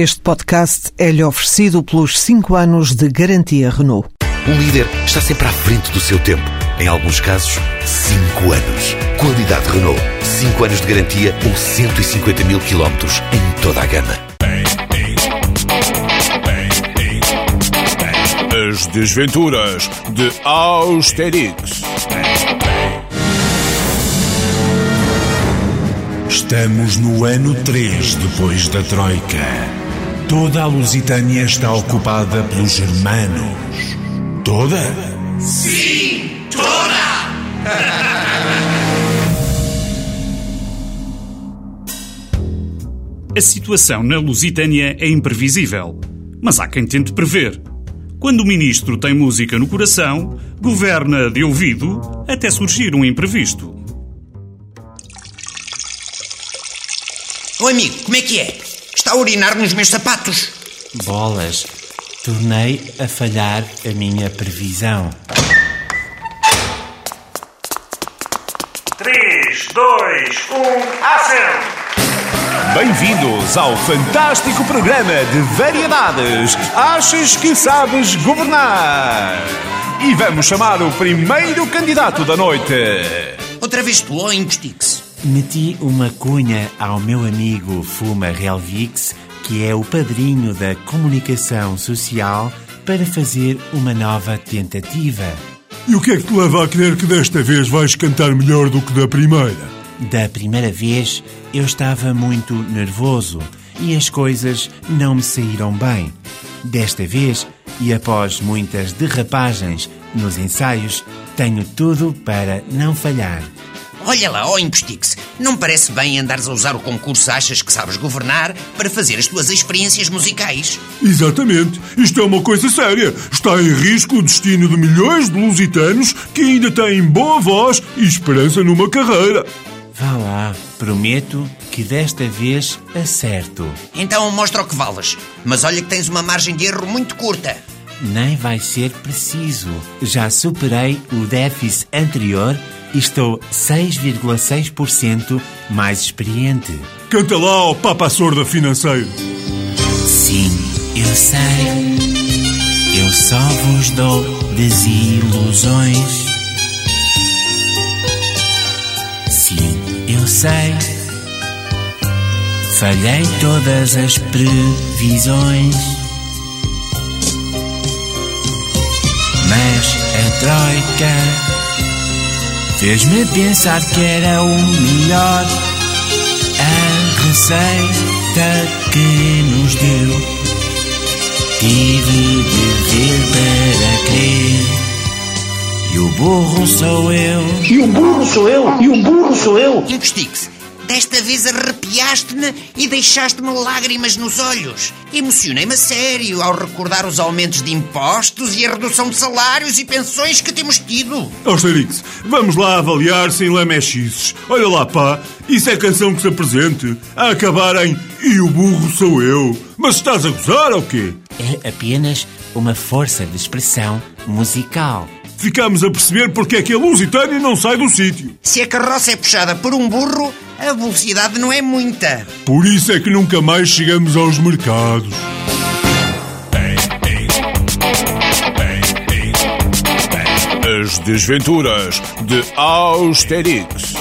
Este podcast é-lhe oferecido pelos 5 anos de garantia Renault. Um líder está sempre à frente do seu tempo. Em alguns casos, 5 anos. Qualidade Renault. 5 anos de garantia ou 150 mil quilómetros em toda a gama. As desventuras de Austerix. Estamos no ano 3 depois da Troika. Toda a Lusitânia está ocupada pelos germanos. Toda? Sim, toda! A situação na Lusitânia é imprevisível, mas há quem tente prever. Quando o ministro tem música no coração, governa de ouvido até surgir um imprevisto. Ô amigo, como é que é? Está a urinar nos meus sapatos. Bolas, tornei a falhar a minha previsão. 3, 2, 1, ação! Bem-vindos ao fantástico programa de variedades. Achas que sabes governar? E vamos chamar o primeiro candidato da noite. Outra vez tu, Impostix. Meti uma cunha ao meu amigo Fuma Relvix, que é o padrinho da comunicação social, para fazer uma nova tentativa. E o que é que te leva a crer que desta vez vais cantar melhor do que da primeira? Da primeira vez eu estava muito nervoso e as coisas não me saíram bem. Desta vez, e após muitas derrapagens nos ensaios, tenho tudo para não falhar. Olha lá, ó Impostix, não parece bem andares a usar o concurso Achas que Sabes Governar para fazer as tuas experiências musicais. Exatamente. Isto é uma coisa séria. Está em risco o destino de milhões de lusitanos que ainda têm boa voz e esperança numa carreira. Vá lá, prometo que desta vez acerto. Então mostra o que valas. Mas olha que tens uma margem de erro muito curta. Nem vai ser preciso. Já superei o déficit anterior e estou 6,6% mais experiente. Canta lá ao Papa Sorda Financeiro. Sim, eu sei. Eu só vos dou desilusões. Sim, eu sei. Falhei todas as previsões. Mas a Troika fez-me pensar que era o melhor. A receita que nos deu. Tive de ver para crer. E o burro sou eu. E o burro sou eu. E o burro sou eu. Impostix, desta vez arrepiaste-me e deixaste-me lágrimas nos olhos. Emocionei-me a sério ao recordar os aumentos de impostos e a redução de salários e pensões que temos tido. Austerix, vamos lá avaliar sem lamechices. Olha lá, pá, isso é canção que se apresente. A acabar em E o burro sou eu. Mas estás a gozar ou quê? É apenas uma força de expressão musical. Ficamos a perceber porque é que a Lusitânia não sai do sítio. Se a carroça é puxada por um burro, a velocidade não é muita. Por isso é que nunca mais chegamos aos mercados. As desventuras de Austerix.